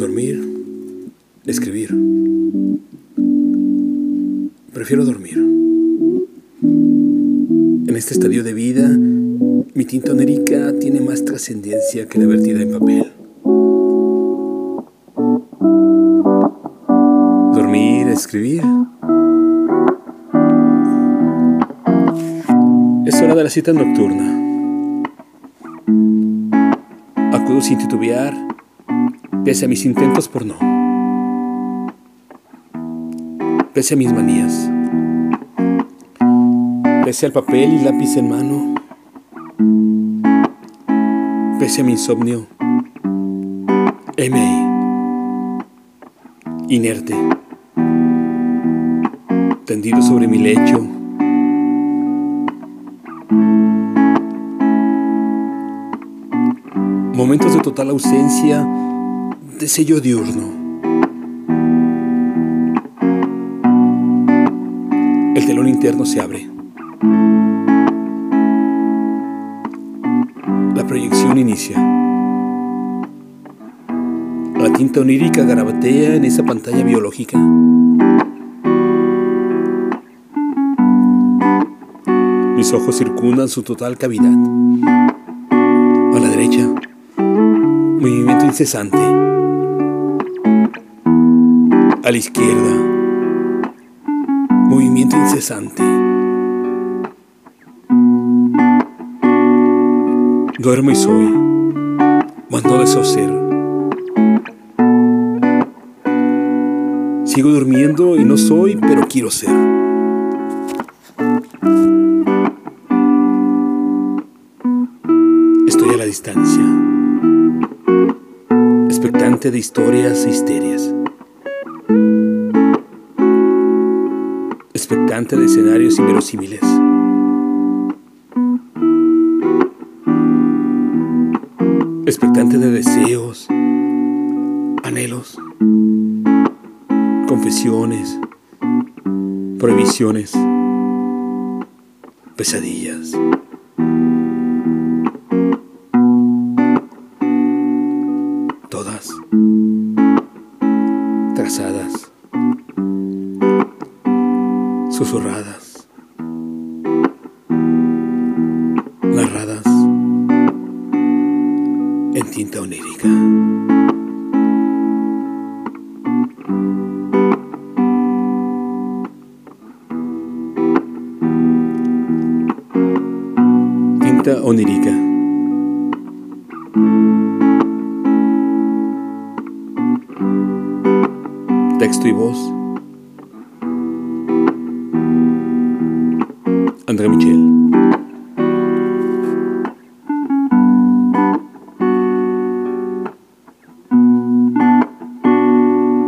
Dormir, escribir. Prefiero dormir. En este estadio de vida, mi tinta onérica tiene más trascendencia que la vertida en papel. Dormir, escribir. Es hora de la cita nocturna. Acudo sin titubear, pese a mis intentos por no. Pese a mis manías. Pese al papel y lápiz en mano. Pese a mi insomnio. M. ahí, inerte, tendido sobre mi lecho. Momentos de total ausencia de sello diurno. El telón interno se abre. La proyección inicia. La tinta onírica garabatea en esa pantalla biológica. Mis ojos circundan su total cavidad. A la derecha, movimiento incesante. A la izquierda, movimiento incesante. Duermo y soy, mas no deseo ser. Sigo durmiendo y no soy, pero quiero ser. Estoy a la distancia, expectante de historias e histerias, expectante de escenarios inverosímiles. expectante de deseos, anhelos, confesiones, prohibiciones, pesadillas. Todas trazadas, susurradas, narradas en tinta onírica. Tinta onírica. Texto y voz. André Michel.